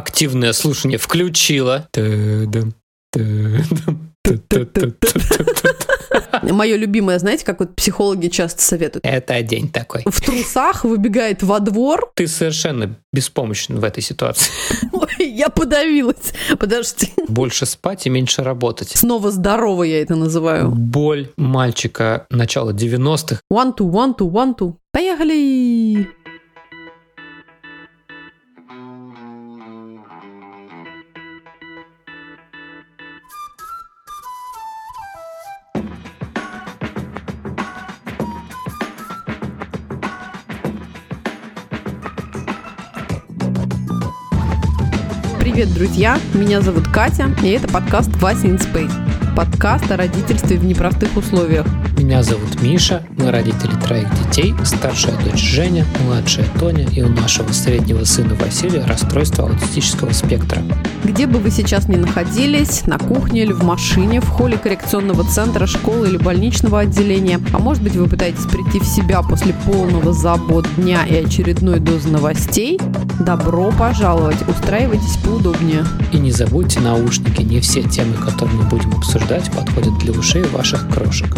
активное слушание включила. Мое любимое, знаете, как вот психологи часто советуют. Это день такой. В трусах выбегает во двор. Ты совершенно беспомощен в этой ситуации. Ой, я подавилась. Подожди. Больше спать и меньше работать. Снова здорово я это называю. Боль мальчика начала 90-х. One, two, one, two, one, two. Поехали! Привет, друзья! Меня зовут Катя, и это подкаст «Вася in Space». Подкаст о родительстве в непростых условиях. Меня зовут Миша, мы родители троих детей, старшая дочь Женя, младшая Тоня и у нашего среднего сына Василия расстройство аутистического спектра. Где бы вы сейчас ни находились, на кухне или в машине, в холле коррекционного центра, школы или больничного отделения, а может быть вы пытаетесь прийти в себя после полного забот дня и очередной дозы новостей, добро пожаловать, устраивайтесь поудобнее. И не забудьте наушники, не все темы, которые мы будем обсуждать, подходят для ушей ваших крошек.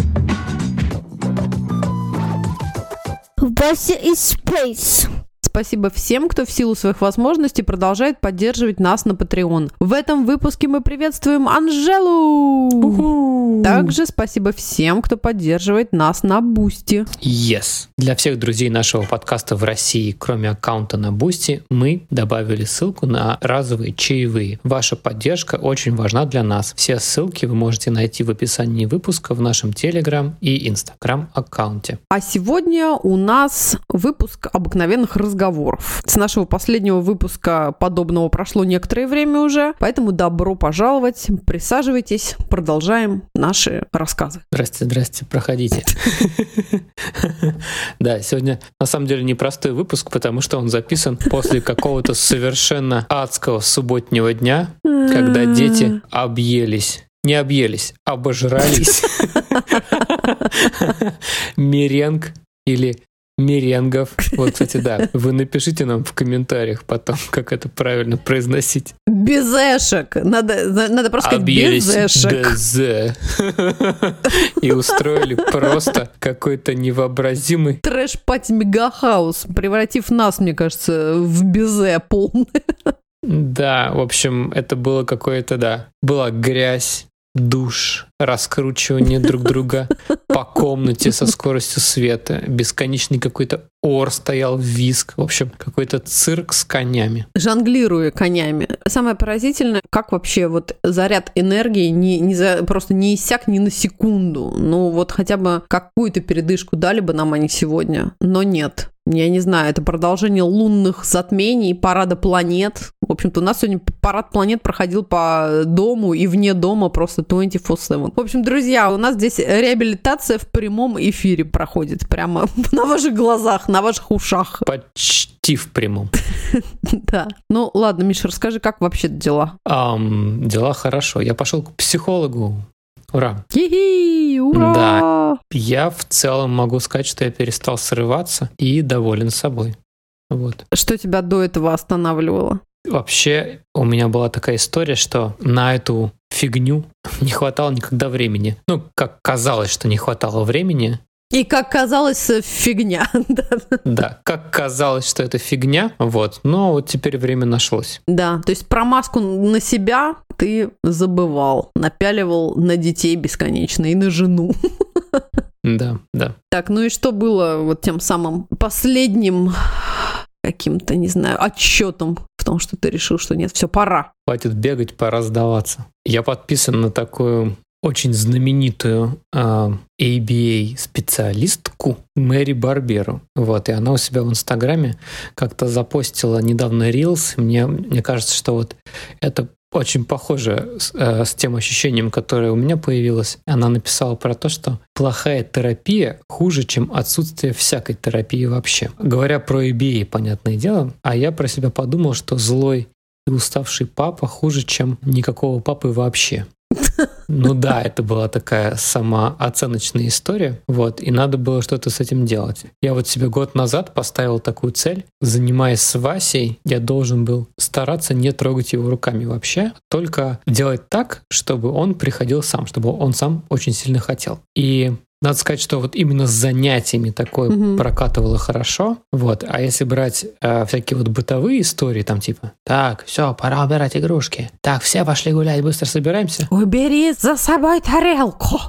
Вася из Space. Спасибо всем, кто в силу своих возможностей продолжает поддерживать нас на Patreon. В этом выпуске мы приветствуем Анжелу! Также спасибо всем, кто поддерживает нас на Бусти. Yes. Для всех друзей нашего подкаста в России, кроме аккаунта на Бусти, мы добавили ссылку на разовые чаевые. Ваша поддержка очень важна для нас. Все ссылки вы можете найти в описании выпуска в нашем Телеграм и Инстаграм аккаунте. А сегодня у нас выпуск обыкновенных разговоров. С нашего последнего выпуска подобного прошло некоторое время уже, поэтому добро пожаловать, присаживайтесь, продолжаем наши рассказы. Здрасте, здрасте, проходите. Да, сегодня на самом деле непростой выпуск, потому что он записан после какого-то совершенно адского субботнего дня, когда дети объелись не объелись, обожрались. Меренг или меренгов. Вот, кстати, да. Вы напишите нам в комментариях потом, как это правильно произносить. Безэшек. Надо, надо просто сказать Объелись безэшек. ДЗ. И устроили просто какой-то невообразимый Trash party мегахаос, превратив нас, мне кажется, в безе полное. Да, в общем, это было какое-то, да, была грязь, душ, раскручивание друг друга по комнате со скоростью света, бесконечный какой-то ор стоял, визг, в общем, какой-то цирк с конями. Жонглируя конями. Самое поразительное, как вообще вот заряд энергии не, не за, просто не иссяк ни на секунду. Ну вот хотя бы какую-то передышку дали бы нам они сегодня, но нет. Я не знаю, это продолжение лунных затмений, парада планет. В общем-то, у нас сегодня парад планет проходил по дому и вне дома просто 24-7. В общем, друзья, у нас здесь реабилитация в прямом эфире проходит. Прямо на ваших глазах, на ваших ушах. Почти в прямом. Да. Ну, ладно, Миша, расскажи, как вообще дела? Дела хорошо. Я пошел к психологу. Ура. Хи-хи, ура! Да. Я в целом могу сказать, что я перестал срываться и доволен собой. Вот. Что тебя до этого останавливало? Вообще, у меня была такая история, что на эту фигню не хватало никогда времени. Ну, как казалось, что не хватало времени. И, как казалось, фигня. Да. Да, как казалось, что это фигня, вот. Но вот теперь время нашлось. Да, то есть про маску на себя ты забывал, напяливал на детей бесконечно и на жену. Да, да. Так, ну и что было вот тем самым последним каким-то, не знаю, отчетом в том, что ты решил, что нет, все, пора. Хватит бегать, пора сдаваться. Я подписан на такую очень знаменитую э, ABA-специалистку Мэри Барберу. Вот, и она у себя в Инстаграме как-то запостила недавно Reels. Мне, мне кажется, что вот это очень похоже с, э, с тем ощущением, которое у меня появилось. Она написала про то, что плохая терапия хуже, чем отсутствие всякой терапии вообще. Говоря про ABA, понятное дело, а я про себя подумал, что злой и уставший папа хуже, чем никакого папы вообще. Ну да, это была такая самооценочная история, вот, и надо было что-то с этим делать. Я вот себе год назад поставил такую цель, занимаясь с Васей, я должен был стараться не трогать его руками вообще, только делать так, чтобы он приходил сам, чтобы он сам очень сильно хотел. И надо сказать, что вот именно с занятиями такое угу. прокатывало хорошо. Вот. А если брать э, всякие вот бытовые истории, там типа, так, все, пора убирать игрушки. Так, все пошли гулять, быстро собираемся. Убери за собой тарелку.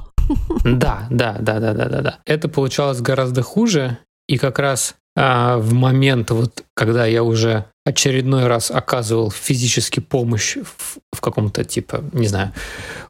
Да, да, да, да, да, да, да. Это получалось гораздо хуже. И как раз а, в момент, вот, когда я уже очередной раз оказывал физически помощь в, в каком-то типа, не знаю,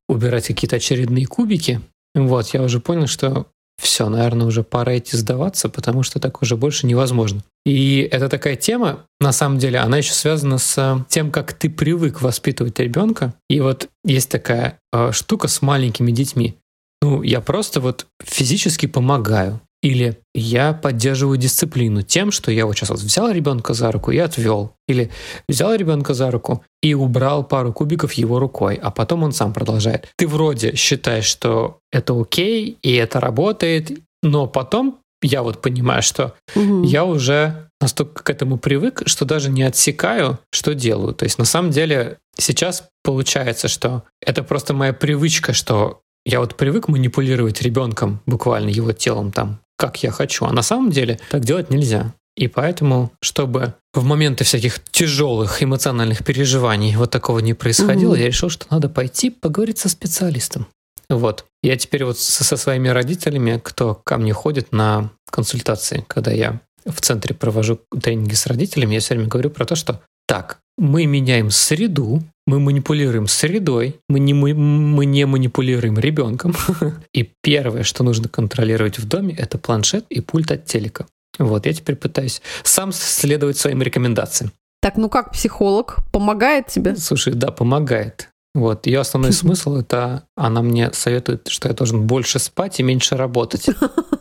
убирать какие-то очередные кубики, вот, я уже понял, что все, наверное, уже пора идти сдаваться, потому что так уже больше невозможно. И это такая тема, на самом деле, она еще связана с тем, как ты привык воспитывать ребенка. И вот есть такая э, штука с маленькими детьми. Ну, я просто вот физически помогаю. Или я поддерживаю дисциплину тем, что я вот сейчас вот взял ребенка за руку и отвел. Или взял ребенка за руку и убрал пару кубиков его рукой, а потом он сам продолжает. Ты вроде считаешь, что это окей, и это работает, но потом я вот понимаю, что угу. я уже настолько к этому привык, что даже не отсекаю, что делаю. То есть на самом деле сейчас получается, что это просто моя привычка, что я вот привык манипулировать ребенком, буквально его телом там, как я хочу. А на самом деле так делать нельзя. И поэтому, чтобы в моменты всяких тяжелых эмоциональных переживаний вот такого не происходило, угу. я решил, что надо пойти поговорить со специалистом. Вот. Я теперь вот со, со своими родителями, кто ко мне ходит на консультации, когда я в центре провожу тренинги с родителями, я все время говорю про то, что так, мы меняем среду, мы манипулируем средой, мы не, мы, мы не манипулируем ребенком. И первое, что нужно контролировать в доме, это планшет и пульт от телека. Вот, я теперь пытаюсь сам следовать своим рекомендациям. Так, ну как психолог помогает тебе? Слушай, да, помогает. Вот, ее основной смысл это она мне советует, что я должен больше спать и меньше работать.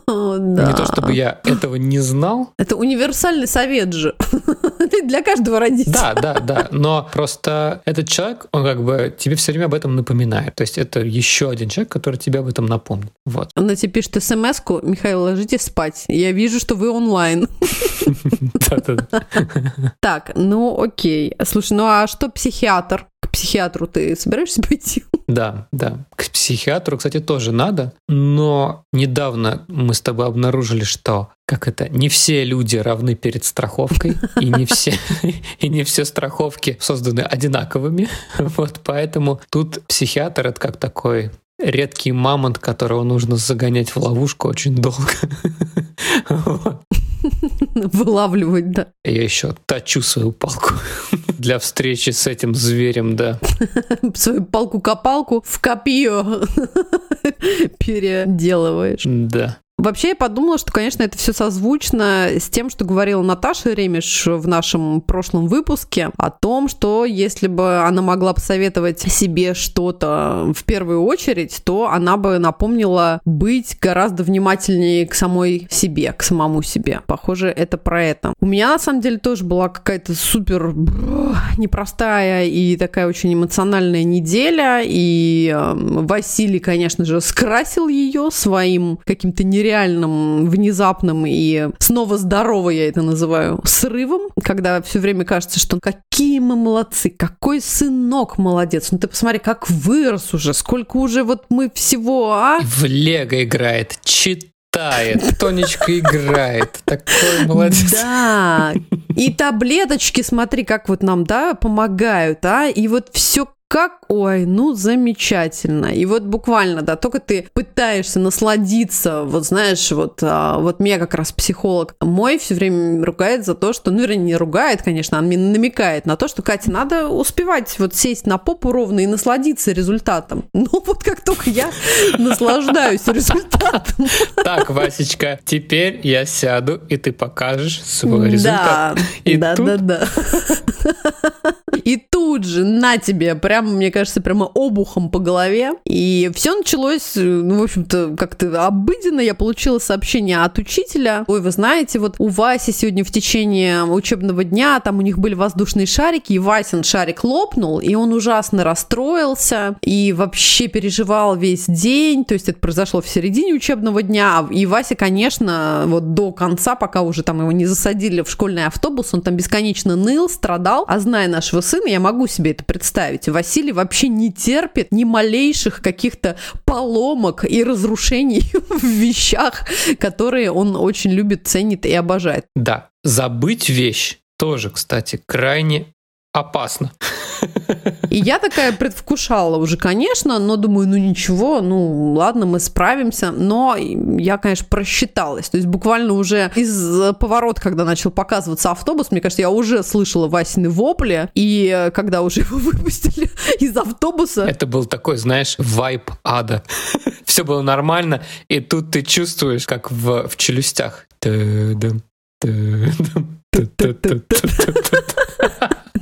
Не то чтобы я этого не знал. Это универсальный совет же для каждого родителя. Да, да, да. Но просто этот человек, он как бы тебе все время об этом напоминает. То есть это еще один человек, который тебе об этом напомнит. Вот. Она тебе пишет смс-ку, Михаил, ложитесь спать. Я вижу, что вы онлайн. Так, ну окей. Слушай, ну а что психиатр? Психиатру ты собираешься пойти? Да, да. К психиатру, кстати, тоже надо. Но недавно мы с тобой обнаружили, что как это, не все люди равны перед страховкой, и не все, и не все страховки созданы одинаковыми. Вот поэтому тут психиатр это как такой редкий мамонт, которого нужно загонять в ловушку очень долго. Вылавливать, да. Я еще точу свою палку для встречи с этим зверем, да. Свою палку-копалку в копье переделываешь. Да. Вообще я подумала, что, конечно, это все созвучно с тем, что говорила Наташа Ремеш в нашем прошлом выпуске о том, что если бы она могла посоветовать себе что-то в первую очередь, то она бы напомнила быть гораздо внимательнее к самой себе, к самому себе. Похоже, это про это. У меня, на самом деле, тоже была какая-то супер непростая и такая очень эмоциональная неделя, и э, Василий, конечно же, скрасил ее своим каким-то нереальным нереальным, внезапным и снова здорово я это называю, срывом, когда все время кажется, что какие мы молодцы, какой сынок молодец, ну ты посмотри, как вырос уже, сколько уже вот мы всего, а? В Лего играет, читает, Тонечка играет. Такой молодец. Да. И таблеточки, смотри, как вот нам, да, помогают, а? И вот все как, ой, ну замечательно. И вот буквально, да, только ты пытаешься насладиться, вот знаешь, вот, а, вот меня как раз психолог мой все время ругает за то, что, ну, вернее, не ругает, конечно, он мне намекает на то, что, Катя, надо успевать вот сесть на попу ровно и насладиться результатом. Ну, вот как только я наслаждаюсь результатом. Так, Васечка, теперь я сяду, и ты покажешь свой результат. Да, да, да, да. И тут же на тебе, прямо, мне кажется, прямо обухом по голове. И все началось, ну, в общем-то, как-то обыденно. Я получила сообщение от учителя. Ой, вы знаете, вот у Васи сегодня в течение учебного дня, там у них были воздушные шарики, и Васин шарик лопнул, и он ужасно расстроился, и вообще переживал весь день. То есть это произошло в середине учебного дня. И Вася, конечно, вот до конца, пока уже там его не засадили в школьный автобус, он там бесконечно ныл, страдал. А зная нашего сына, я могу себе это представить. Василий вообще не терпит ни малейших каких-то поломок и разрушений в вещах, которые он очень любит, ценит и обожает. Да, забыть вещь тоже, кстати, крайне опасно. И я такая предвкушала уже, конечно, но думаю, ну ничего, ну ладно, мы справимся. Но я, конечно, просчиталась. То есть буквально уже из поворота, когда начал показываться автобус, мне кажется, я уже слышала Васины вопли. И когда уже его выпустили из автобуса... Это был такой, знаешь, вайп ада. Все было нормально, и тут ты чувствуешь, как в, в челюстях.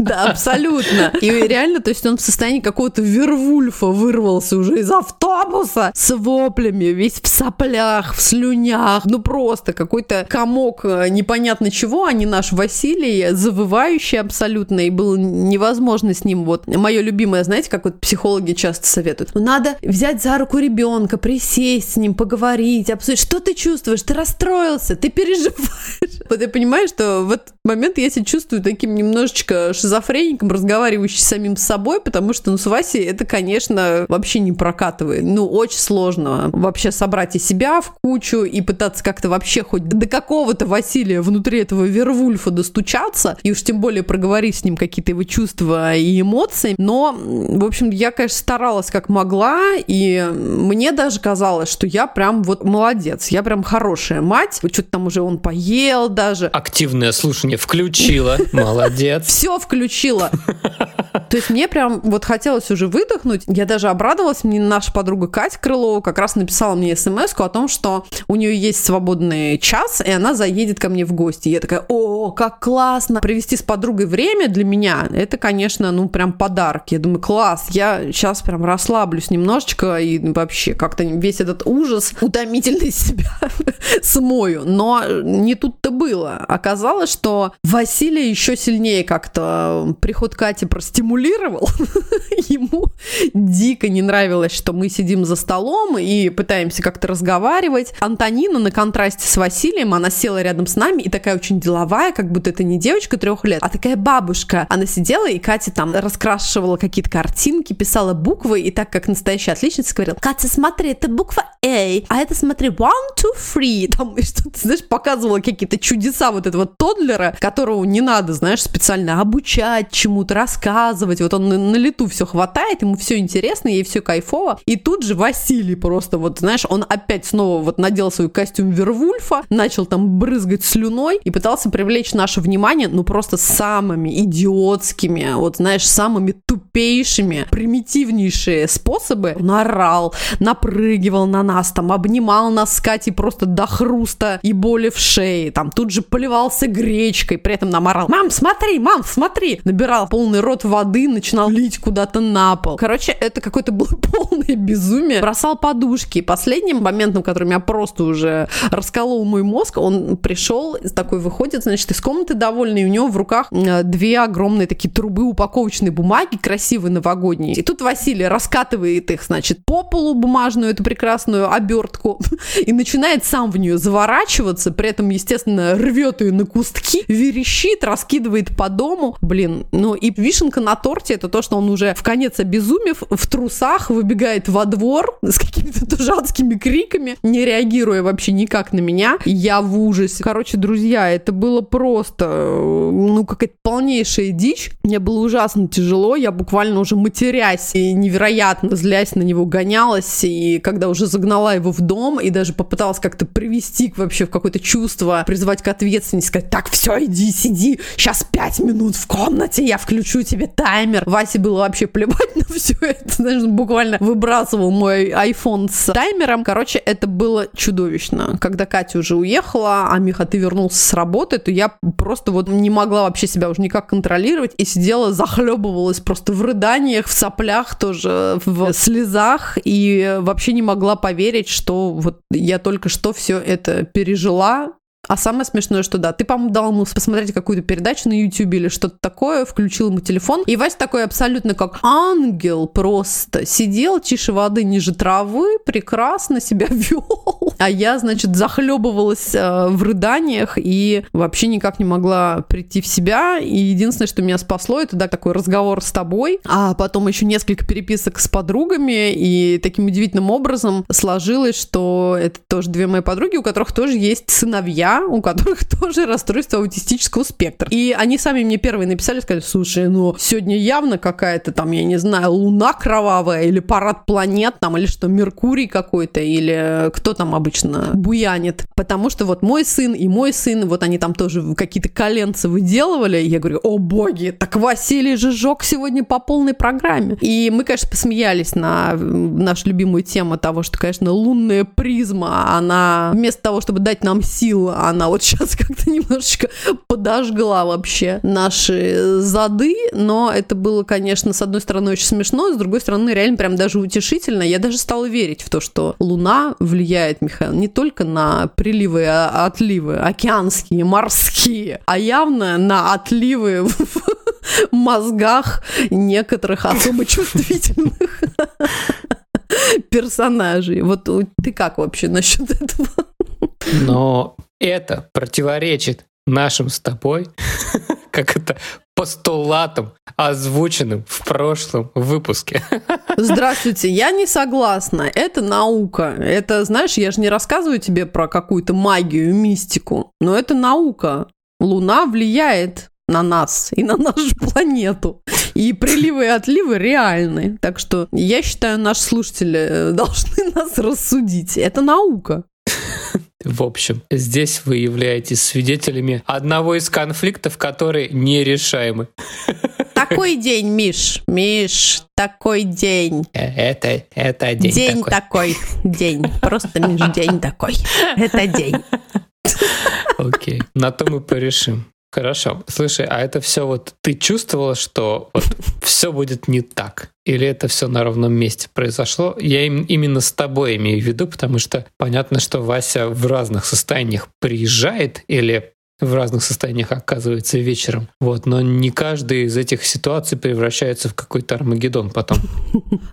Да, абсолютно. И реально, то есть он в состоянии какого-то Вервульфа вырвался уже из автобуса с воплями, весь в соплях, в слюнях. Ну просто какой-то комок э, непонятно чего, а не наш Василий, завывающий абсолютно, и было невозможно с ним вот. Мое любимое, знаете, как вот психологи часто советуют. Ну, надо взять за руку ребенка, присесть с ним, поговорить, обсудить, что ты чувствуешь, ты расстроился, ты переживаешь. Вот я понимаю, что в этот момент я себя чувствую таким немножечко шизофреником, разговаривающим с самим собой, потому что, ну, с Васей это, конечно, вообще не прокатывает. Ну, очень сложно вообще собрать и себя в кучу и пытаться как-то вообще хоть до какого-то Василия внутри этого Вервульфа достучаться, и уж тем более проговорить с ним какие-то его чувства и эмоции. Но, в общем, я, конечно, старалась как могла, и мне даже казалось, что я прям вот молодец, я прям хорошая мать. Что-то там уже он поел даже. Активное слушание включила, молодец. Все включила включила. То есть мне прям вот хотелось уже выдохнуть. Я даже обрадовалась. Мне наша подруга Катя Крылова как раз написала мне смс о том, что у нее есть свободный час, и она заедет ко мне в гости. Я такая, о, как классно! Провести с подругой время для меня, это, конечно, ну прям подарок. Я думаю, класс, я сейчас прям расслаблюсь немножечко и вообще как-то весь этот ужас утомительный себя смою. Но не тут-то было. Оказалось, что Василий еще сильнее как-то приход Кати простимулировал манипулировал. Ему дико не нравилось, что мы сидим за столом и пытаемся как-то разговаривать. Антонина на контрасте с Василием, она села рядом с нами и такая очень деловая, как будто это не девочка трех лет, а такая бабушка. Она сидела, и Катя там раскрашивала какие-то картинки, писала буквы, и так как настоящая отличница говорила, Катя, смотри, это буква A, а это, смотри, one, two, three. Там что-то, знаешь, показывала какие-то чудеса вот этого тодлера, которого не надо, знаешь, специально обучать чему-то, рассказывать, рассказывать. Вот он на, лету все хватает, ему все интересно, ей все кайфово. И тут же Василий просто, вот знаешь, он опять снова вот надел свой костюм Вервульфа, начал там брызгать слюной и пытался привлечь наше внимание, ну просто самыми идиотскими, вот знаешь, самыми тупейшими, примитивнейшие способы. Он орал, напрыгивал на нас, там обнимал нас с Катей просто до хруста и боли в шее, там тут же поливался гречкой, при этом нам орал, мам, смотри, мам, смотри, набирал полный рот воды, начинал лить куда-то на пол. Короче, это какое-то было полное безумие. Бросал подушки. Последним моментом, который меня просто уже расколол мой мозг, он пришел, такой выходит, значит, из комнаты довольный, и у него в руках две огромные такие трубы упаковочной бумаги, красивые новогодние. И тут Василий раскатывает их, значит, по полу бумажную, эту прекрасную обертку, и начинает сам в нее заворачиваться, при этом, естественно, рвет ее на кустки, верещит, раскидывает по дому. Блин, ну и вишенка на торте это то, что он уже в конец обезумев, в трусах выбегает во двор с какими-то тоже адскими криками, не реагируя вообще никак на меня. Я в ужасе. Короче, друзья, это было просто, ну, какая-то полнейшая дичь. Мне было ужасно тяжело. Я буквально уже матерясь и невероятно злясь на него гонялась, и когда уже загнала его в дом, и даже попыталась как-то привести вообще в какое-то чувство, призвать к ответственности, сказать, так, все, иди, сиди, сейчас пять минут в комнате, я включу тебе таймер. Васе было вообще плевать на все это, знаешь, буквально выбрасывал мой iPhone с таймером. Короче, это было чудовищно. Когда Катя уже уехала, а Миха, ты вернулся с работы, то я просто вот не могла вообще себя уже никак контролировать и сидела, захлебывалась просто в рыданиях, в соплях тоже, в слезах и вообще не могла поверить, что вот я только что все это пережила, а самое смешное, что да, ты, по-моему, дал ему посмотреть какую-то передачу на YouTube или что-то такое, включил ему телефон, и Вася такой абсолютно как ангел просто сидел тише воды ниже травы, прекрасно себя вел. А я, значит, захлебывалась э, в рыданиях и вообще никак не могла прийти в себя. И единственное, что меня спасло, это да, такой разговор с тобой, а потом еще несколько переписок с подругами, и таким удивительным образом сложилось, что это тоже две мои подруги, у которых тоже есть сыновья, у которых тоже расстройство аутистического спектра. И они сами мне первые написали, сказали, слушай, ну сегодня явно какая-то там, я не знаю, луна кровавая или парад планет там, или что, Меркурий какой-то, или кто там обычно буянит. Потому что вот мой сын и мой сын, вот они там тоже какие-то коленцы выделывали. Я говорю, о боги, так Василий же жег сегодня по полной программе. И мы, конечно, посмеялись на нашу любимую тему того, что, конечно, лунная призма, она вместо того, чтобы дать нам сил, она вот сейчас как-то немножечко подожгла вообще наши зады, но это было, конечно, с одной стороны очень смешно, с другой стороны реально прям даже утешительно. Я даже стала верить в то, что Луна влияет, Михаил, не только на приливы и отливы, океанские, морские, а явно на отливы в мозгах некоторых особо чувствительных персонажей. Вот ты как вообще насчет этого? Но это противоречит нашим с тобой, как это постулатам, озвученным в прошлом выпуске. Здравствуйте, я не согласна. Это наука. Это, знаешь, я же не рассказываю тебе про какую-то магию, мистику, но это наука. Луна влияет на нас и на нашу планету. И приливы и отливы реальны. Так что я считаю, наши слушатели должны нас рассудить. Это наука. В общем, здесь вы являетесь свидетелями одного из конфликтов, которые нерешаемы. Такой день, Миш. Миш, такой день. Э, это, это день, день такой. такой. День. Просто, Миш, день такой. Это день. Окей. На то мы порешим. Хорошо. Слушай, а это все вот ты чувствовала, что вот все будет не так? Или это все на ровном месте произошло? Я им, именно с тобой имею в виду, потому что понятно, что Вася в разных состояниях приезжает или в разных состояниях оказывается вечером. Вот, но не каждая из этих ситуаций превращается в какой-то Армагеддон потом.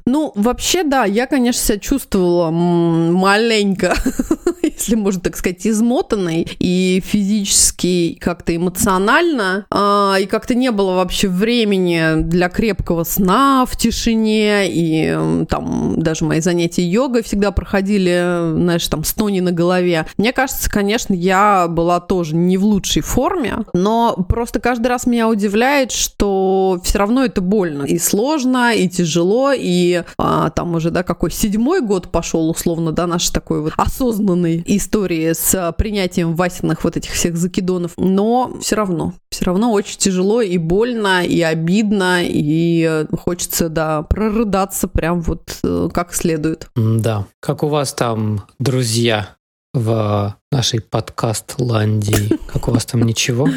Ну, вообще, да, я, конечно, себя чувствовала маленько, если можно так сказать, измотанной и физически, как-то эмоционально, а, и как-то не было вообще времени для крепкого сна в тишине, и там даже мои занятия йогой всегда проходили, знаешь, там с тони на голове. Мне кажется, конечно, я была тоже не в лучшей форме, но просто каждый раз меня удивляет, что все равно это больно и сложно, и тяжело, и а, там уже, да, какой седьмой год пошел, условно, да, наш такой вот осознанной истории с принятием Васиных вот этих всех закидонов, но все равно, все равно очень тяжело и больно, и обидно, и хочется, да, прорыдаться прям вот э, как следует. Да. Как у вас там друзья? В нашей подкаст-ландии. Как у вас там ничего?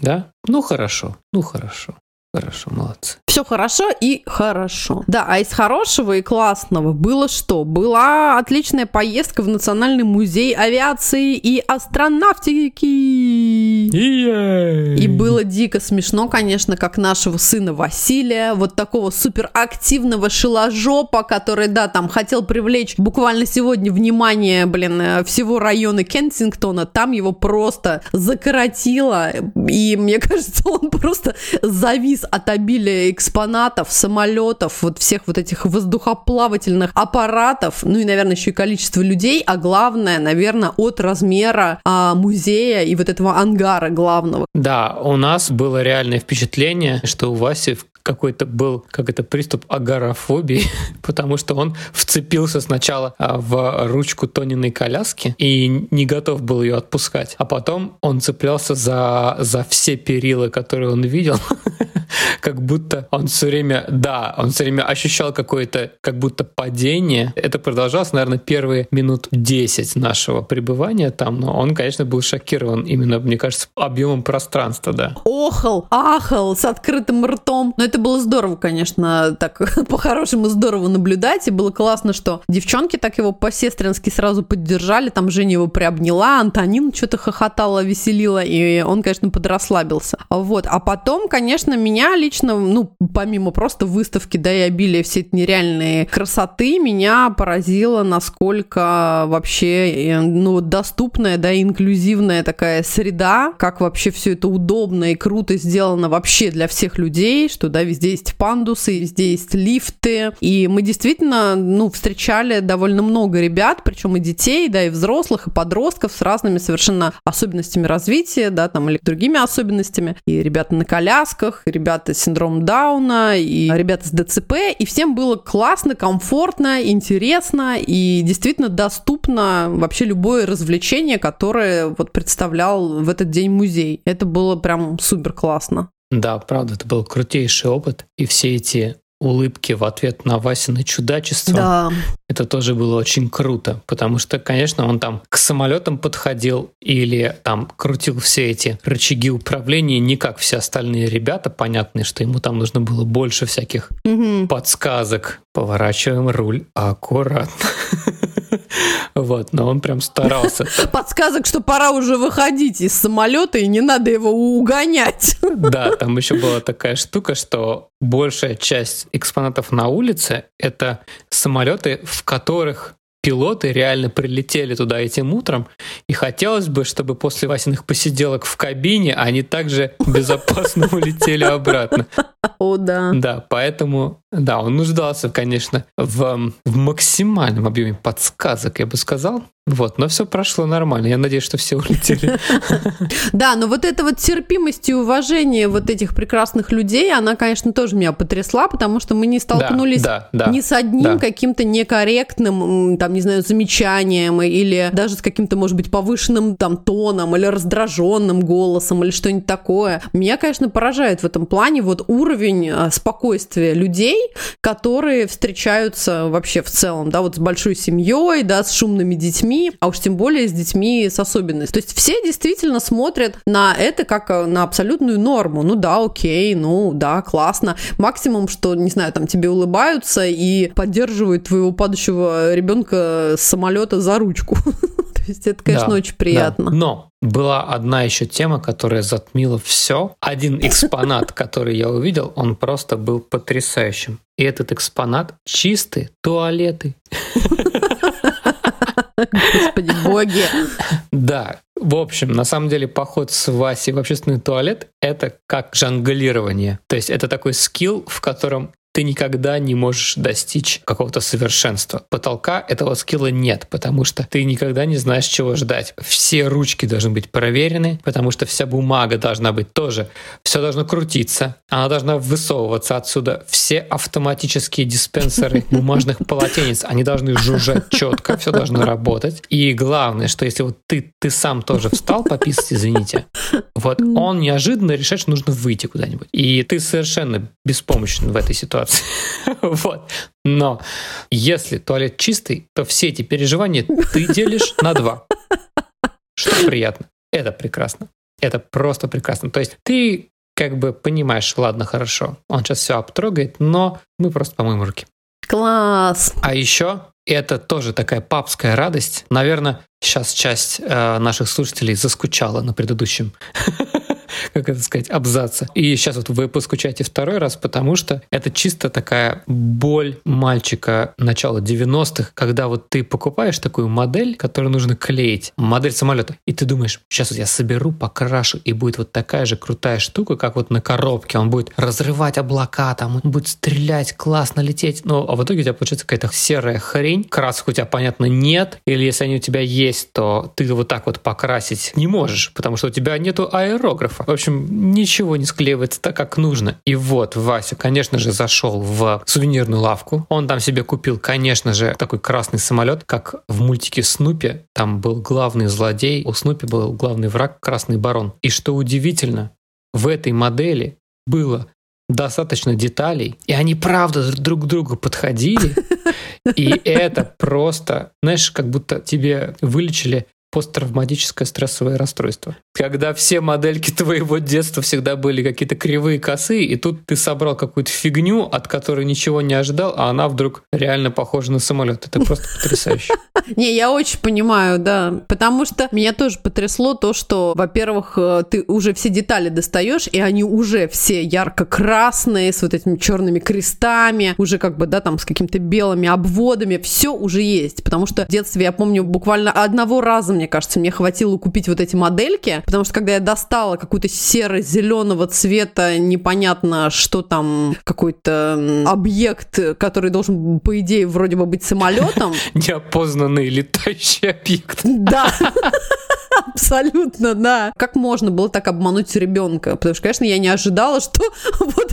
Да? Ну хорошо, ну хорошо. Хорошо, молодцы. Все хорошо и хорошо. Да, а из хорошего и классного было что? Была отличная поездка в Национальный музей авиации и астронавтики. И было дико смешно, конечно, как нашего сына Василия, вот такого суперактивного шиложопа, который, да, там хотел привлечь буквально сегодня внимание, блин, э, всего района Кенсингтона, там его просто закоротило, и мне кажется, он просто завис завис от обилия экспонатов, самолетов, вот всех вот этих воздухоплавательных аппаратов, ну и, наверное, еще и количество людей, а главное, наверное, от размера а, музея и вот этого ангара главного. Да, у нас было реальное впечатление, что у Васи в какой-то был, как это, приступ агорафобии, потому что он вцепился сначала а, в ручку Тониной коляски и не готов был ее отпускать. А потом он цеплялся за, за все перила, которые он видел, как будто он все время, да, он все время ощущал какое-то, как будто падение. Это продолжалось, наверное, первые минут 10 нашего пребывания там, но он, конечно, был шокирован именно, мне кажется, объемом пространства, да. Охал, ахал с открытым ртом. Но это было здорово, конечно, так по-хорошему здорово наблюдать, и было классно, что девчонки так его по-сестрински сразу поддержали, там Женя его приобняла, Антонин что-то хохотала, веселила, и он, конечно, подрасслабился. Вот. А потом, конечно, меня лично, ну, помимо просто выставки, да, и обилия всей этой нереальной красоты, меня поразило, насколько вообще, э, ну, доступная, да, инклюзивная такая среда, как вообще все это удобно и круто сделано вообще для всех людей, что, да, везде есть пандусы, везде есть лифты, и мы действительно, ну, встречали довольно много ребят, причем и детей, да, и взрослых, и подростков с разными совершенно особенностями развития, да, там, или другими особенностями, и ребята на колясках, и ребята с синдромом Дауна, и ребята с ДЦП, и всем было классно, комфортно, интересно, и действительно доступно вообще любое развлечение, которое вот представлял в этот день музей. Это было прям супер классно. Да, правда, это был крутейший опыт. И все эти улыбки в ответ на Васины чудачество. Да. Это тоже было очень круто, потому что, конечно, он там к самолетам подходил или там крутил все эти рычаги управления не как все остальные ребята, понятно, что ему там нужно было больше всяких угу. подсказок. Поворачиваем руль аккуратно. Вот, но он прям старался. Подсказок, что пора уже выходить из самолета, и не надо его угонять. Да, там еще была такая штука, что большая часть экспонатов на улице — это самолеты, в которых пилоты реально прилетели туда этим утром, и хотелось бы, чтобы после Васиных посиделок в кабине они также безопасно улетели обратно. О, да. Да, поэтому, да, он нуждался, конечно, в, в максимальном объеме подсказок, я бы сказал. Вот, но все прошло нормально. Я надеюсь, что все улетели. Да, но вот эта вот терпимость и уважение вот этих прекрасных людей, она, конечно, тоже меня потрясла, потому что мы не столкнулись ни с одним каким-то некорректным, там, не знаю, замечанием или даже с каким-то, может быть, повышенным там тоном или раздраженным голосом или что-нибудь такое. Меня, конечно, поражает в этом плане вот уровень а, спокойствия людей, которые встречаются вообще в целом, да, вот с большой семьей, да, с шумными детьми, а уж тем более с детьми с особенностью. То есть все действительно смотрят на это как э, на абсолютную норму. Ну да, окей, ну да, классно. Максимум, что, не знаю, там тебе улыбаются и поддерживают твоего падающего ребенка с самолета за ручку. То есть это, конечно, да, очень приятно. Да. Но была одна еще тема, которая затмила все. Один экспонат, который я увидел, он просто был потрясающим. И этот экспонат чистые туалеты. Господи, боги. Да, в общем, на самом деле поход с Васей в общественный туалет — это как жонглирование. То есть это такой скилл, в котором ты никогда не можешь достичь какого-то совершенства. Потолка этого скилла нет, потому что ты никогда не знаешь, чего ждать. Все ручки должны быть проверены, потому что вся бумага должна быть тоже. Все должно крутиться, она должна высовываться отсюда. Все автоматические диспенсеры бумажных полотенец, они должны жужжать четко, все должно работать. И главное, что если вот ты, ты сам тоже встал пописать, извините, вот он неожиданно решает, что нужно выйти куда-нибудь. И ты совершенно беспомощен в этой ситуации вот. Но если туалет чистый, то все эти переживания ты делишь на два. Что приятно. Это прекрасно. Это просто прекрасно. То есть ты как бы понимаешь, ладно, хорошо, он сейчас все обтрогает, но мы просто помоем руки. Класс! А еще это тоже такая папская радость. Наверное, сейчас часть э, наших слушателей заскучала на предыдущем как это сказать, абзаца. И сейчас вот вы поскучаете второй раз, потому что это чисто такая боль мальчика начала 90-х, когда вот ты покупаешь такую модель, которую нужно клеить, модель самолета, и ты думаешь, сейчас вот я соберу, покрашу, и будет вот такая же крутая штука, как вот на коробке, он будет разрывать облака, там он будет стрелять, классно лететь, но а в итоге у тебя получается какая-то серая хрень, красок у тебя, понятно, нет, или если они у тебя есть, то ты вот так вот покрасить не можешь, потому что у тебя нету аэрографа, катастрофа. В общем, ничего не склеивается так, как нужно. И вот Вася, конечно же, зашел в сувенирную лавку. Он там себе купил, конечно же, такой красный самолет, как в мультике Снупи. Там был главный злодей, у Снупи был главный враг, красный барон. И что удивительно, в этой модели было достаточно деталей, и они правда друг к другу подходили, и это просто, знаешь, как будто тебе вылечили посттравматическое стрессовое расстройство. Когда все модельки твоего детства всегда были какие-то кривые, косые, и тут ты собрал какую-то фигню, от которой ничего не ожидал, а она вдруг реально похожа на самолет. Это просто потрясающе. Не, я очень понимаю, да. Потому что меня тоже потрясло то, что, во-первых, э, ты уже все детали достаешь, и они уже все ярко-красные, с вот этими черными крестами, уже как бы, да, там, с какими-то белыми обводами. Все уже есть. Потому что в детстве, я помню, буквально одного раза мне кажется, мне хватило купить вот эти модельки, потому что когда я достала какую-то серо-зеленого цвета, непонятно, что там, какой-то объект, который должен, по идее, вроде бы быть самолетом. Неопознанный летающий объект. Да. Абсолютно, да. Как можно было так обмануть ребенка? Потому что, конечно, я не ожидала, что вот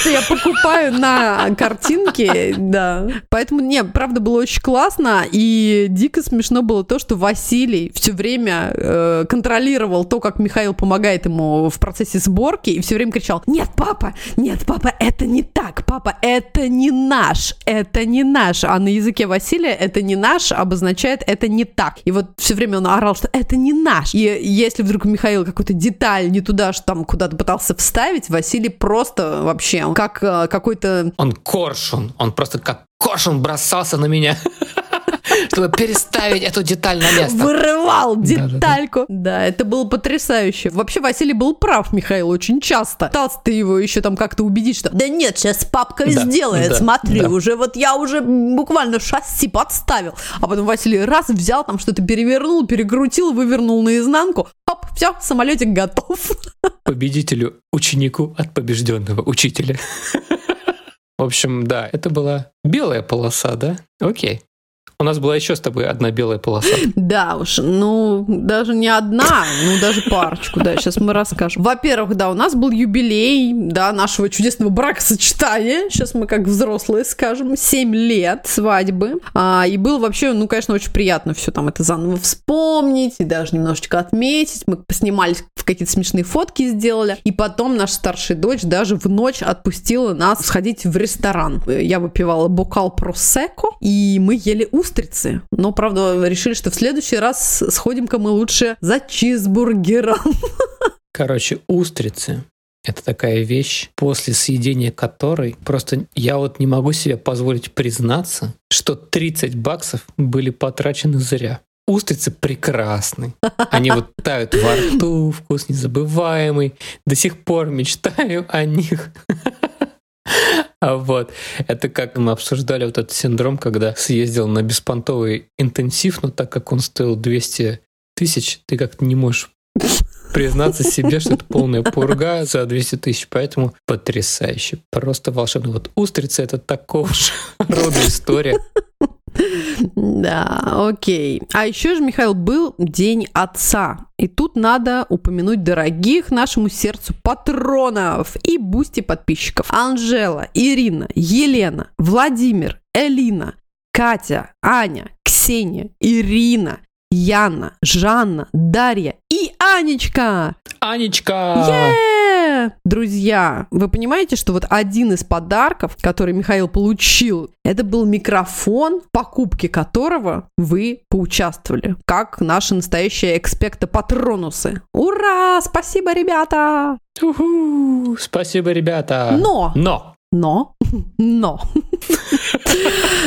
что я покупаю на картинке, да. Поэтому, не, правда, было очень классно, и дико смешно было то, что Василий все время э, контролировал то, как Михаил помогает ему в процессе сборки, и все время кричал, нет, папа, нет, папа, это не так, папа, это не наш, это не наш. А на языке Василия это не наш обозначает это не так. И вот все время он орал, что это не наш. И если вдруг Михаил какую-то деталь не туда, что там куда-то пытался вставить, Василий просто вообще, как э, какой-то... Он коршун, он просто как коршун бросался на меня. чтобы переставить эту деталь на место. Вырывал детальку. Да, да, да. да, это было потрясающе. Вообще Василий был прав, Михаил, очень часто. Пытался ты его еще там как-то убедить, что да нет, сейчас папка да, сделает, да, смотри, да. уже вот я уже буквально шасси подставил. А потом Василий раз взял, там что-то перевернул, перекрутил, вывернул наизнанку. Оп, все, самолетик готов. Победителю ученику от побежденного учителя. В общем, да, это была белая полоса, да? Окей. У нас была еще с тобой одна белая полоса. Да уж, ну, даже не одна, ну, даже парочку, да, сейчас мы расскажем. Во-первых, да, у нас был юбилей, да, нашего чудесного бракосочетания, сейчас мы как взрослые скажем, 7 лет свадьбы, а, и было вообще, ну, конечно, очень приятно все там это заново вспомнить и даже немножечко отметить, мы поснимались в какие-то смешные фотки сделали, и потом наша старшая дочь даже в ночь отпустила нас сходить в ресторан. Я выпивала бокал просеко, и мы ели устрицы устрицы. Но, правда, решили, что в следующий раз сходим-ка мы лучше за чизбургером. Короче, устрицы это такая вещь, после съедения которой просто я вот не могу себе позволить признаться, что 30 баксов были потрачены зря. Устрицы прекрасны. Они вот тают во рту, вкус незабываемый. До сих пор мечтаю о них. А вот. Это как мы обсуждали вот этот синдром, когда съездил на беспонтовый интенсив, но так как он стоил 200 тысяч, ты как-то не можешь признаться себе, что это полная пурга за 200 тысяч. Поэтому потрясающе. Просто волшебно. Вот устрицы — это такого же рода история. Да, окей. А еще же, Михаил, был День Отца. И тут надо упомянуть дорогих нашему сердцу патронов и бусти подписчиков. Анжела, Ирина, Елена, Владимир, Элина, Катя, Аня, Ксения, Ирина, Яна, Жанна, Дарья и Анечка. Анечка! Yeah! Друзья, вы понимаете, что вот один из подарков, который Михаил получил, это был микрофон, покупки которого вы поучаствовали, как наши настоящие экспекто-патронусы. Ура! Спасибо, ребята! Уху! Спасибо, ребята! Но! Но! Но, но,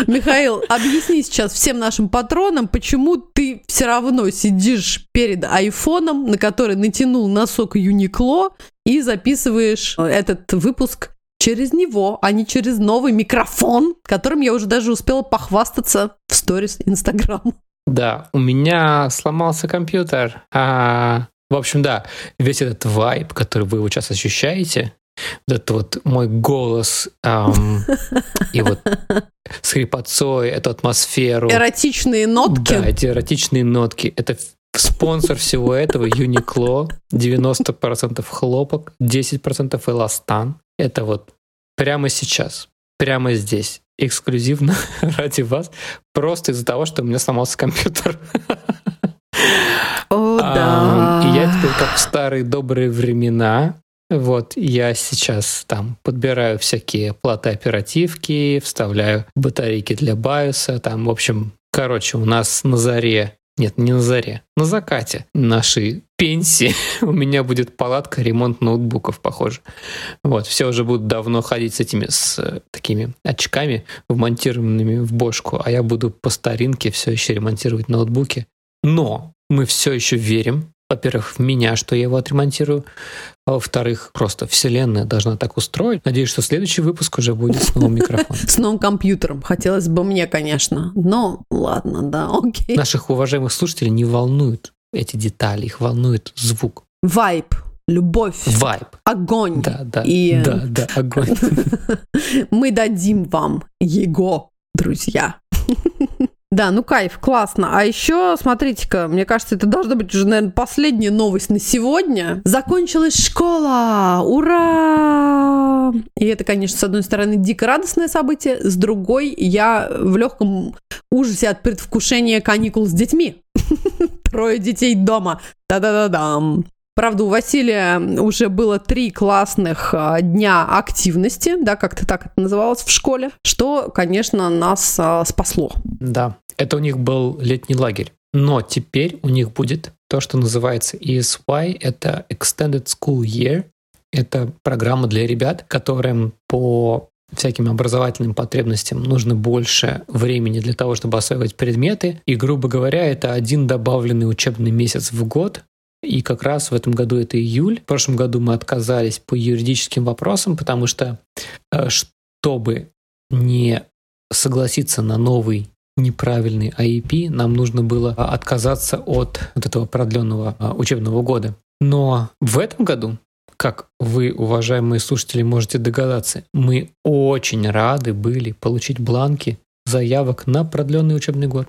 Михаил, объясни сейчас всем нашим патронам, почему ты все равно сидишь перед айфоном, на который натянул носок Юникло, и записываешь этот выпуск через него, а не через новый микрофон, которым я уже даже успела похвастаться в сторис Инстаграм. Да, у меня сломался компьютер. А, в общем, да, весь этот вайб, который вы сейчас ощущаете, этот вот мой голос эм, и вот с хрипотцой, эту атмосферу. Эротичные нотки. Да, эти эротичные нотки. Это Спонсор всего этого Uniqlo, 90% хлопок, 10% эластан. Это вот прямо сейчас, прямо здесь, эксклюзивно ради вас, просто из-за того, что у меня сломался компьютер. О, да. И я теперь, как в старые добрые времена, вот, я сейчас там подбираю всякие платы оперативки, вставляю батарейки для BIOS, там, в общем, короче, у нас на заре нет, не на заре. На закате нашей пенсии у меня будет палатка, ремонт ноутбуков, похоже. Вот, все уже будут давно ходить с этими, с э, такими очками, вмонтированными в бошку, а я буду по старинке все еще ремонтировать ноутбуки. Но мы все еще верим, во-первых, в меня, что я его отремонтирую, а во-вторых, просто вселенная должна так устроить. Надеюсь, что следующий выпуск уже будет с новым микрофоном. С новым компьютером. Хотелось бы мне, конечно. Но ладно, да, окей. Наших уважаемых слушателей не волнуют эти детали, их волнует звук. Вайб, любовь, Вайб. огонь. Да, да, И- да, да, огонь. Мы дадим вам его, друзья. Да, ну кайф, классно. А еще, смотрите-ка, мне кажется, это должна быть уже, наверное, последняя новость на сегодня. Закончилась школа! Ура! И это, конечно, с одной стороны, дико радостное событие, с другой, я в легком ужасе от предвкушения каникул с детьми. Трое детей дома. Да-да-да-дам. Правда, у Василия уже было три классных а, дня активности, да, как-то так это называлось в школе, что, конечно, нас а, спасло. Да, это у них был летний лагерь. Но теперь у них будет то, что называется ESY, это Extended School Year. Это программа для ребят, которым по всяким образовательным потребностям нужно больше времени для того, чтобы осваивать предметы. И, грубо говоря, это один добавленный учебный месяц в год. И как раз в этом году это июль. В прошлом году мы отказались по юридическим вопросам, потому что э, чтобы не согласиться на новый неправильный IEP, нам нужно было а, отказаться от вот этого продленного а, учебного года. Но в этом году, как вы, уважаемые слушатели, можете догадаться, мы очень рады были получить бланки заявок на продленный учебный год.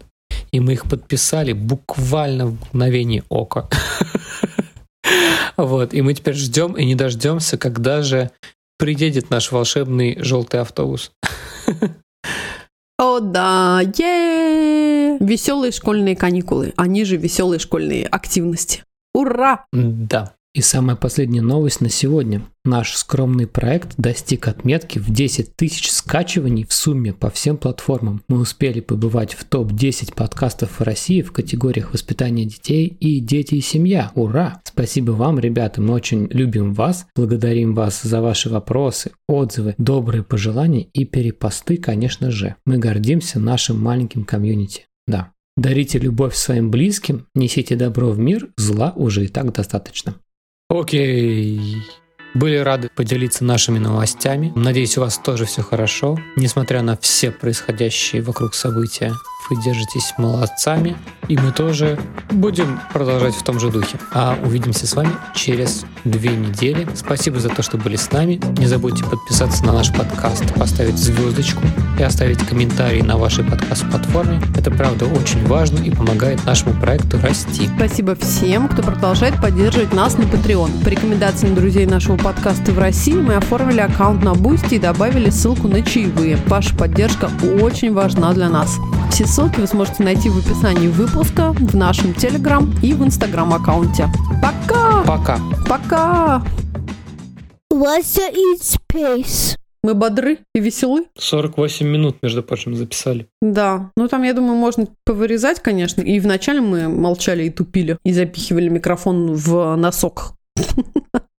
И мы их подписали буквально в мгновение ока. Вот, и мы теперь ждем и не дождемся, когда же приедет наш волшебный желтый автобус. О, да, е Веселые школьные каникулы, они же веселые школьные активности. Ура! Да. И самая последняя новость на сегодня. Наш скромный проект достиг отметки в 10 тысяч скачиваний в сумме по всем платформам. Мы успели побывать в топ-10 подкастов в России в категориях воспитания детей и дети и семья. Ура! Спасибо вам, ребята, мы очень любим вас, благодарим вас за ваши вопросы, отзывы, добрые пожелания и перепосты, конечно же. Мы гордимся нашим маленьким комьюнити. Да. Дарите любовь своим близким, несите добро в мир, зла уже и так достаточно. Окей. Были рады поделиться нашими новостями. Надеюсь, у вас тоже все хорошо. Несмотря на все происходящие вокруг события, вы держитесь молодцами. И мы тоже будем продолжать в том же духе. А увидимся с вами через две недели. Спасибо за то, что были с нами. Не забудьте подписаться на наш подкаст, поставить звездочку и оставить комментарий на вашей подкаст-платформе. Это правда очень важно и помогает нашему проекту расти. Спасибо всем, кто продолжает поддерживать нас на Patreon. По рекомендациям друзей нашего подкаста в России мы оформили аккаунт на Бусти и добавили ссылку на чаевые. Ваша поддержка очень важна для нас. Все ссылки вы сможете найти в описании выпуска, в нашем Телеграм и в Инстаграм аккаунте. Пока! Пока. Пока! Russia in space. Мы бодры и веселы? 48 минут, между прочим, записали. Да. Ну там, я думаю, можно повырезать, конечно. И вначале мы молчали и тупили. И запихивали микрофон в носок.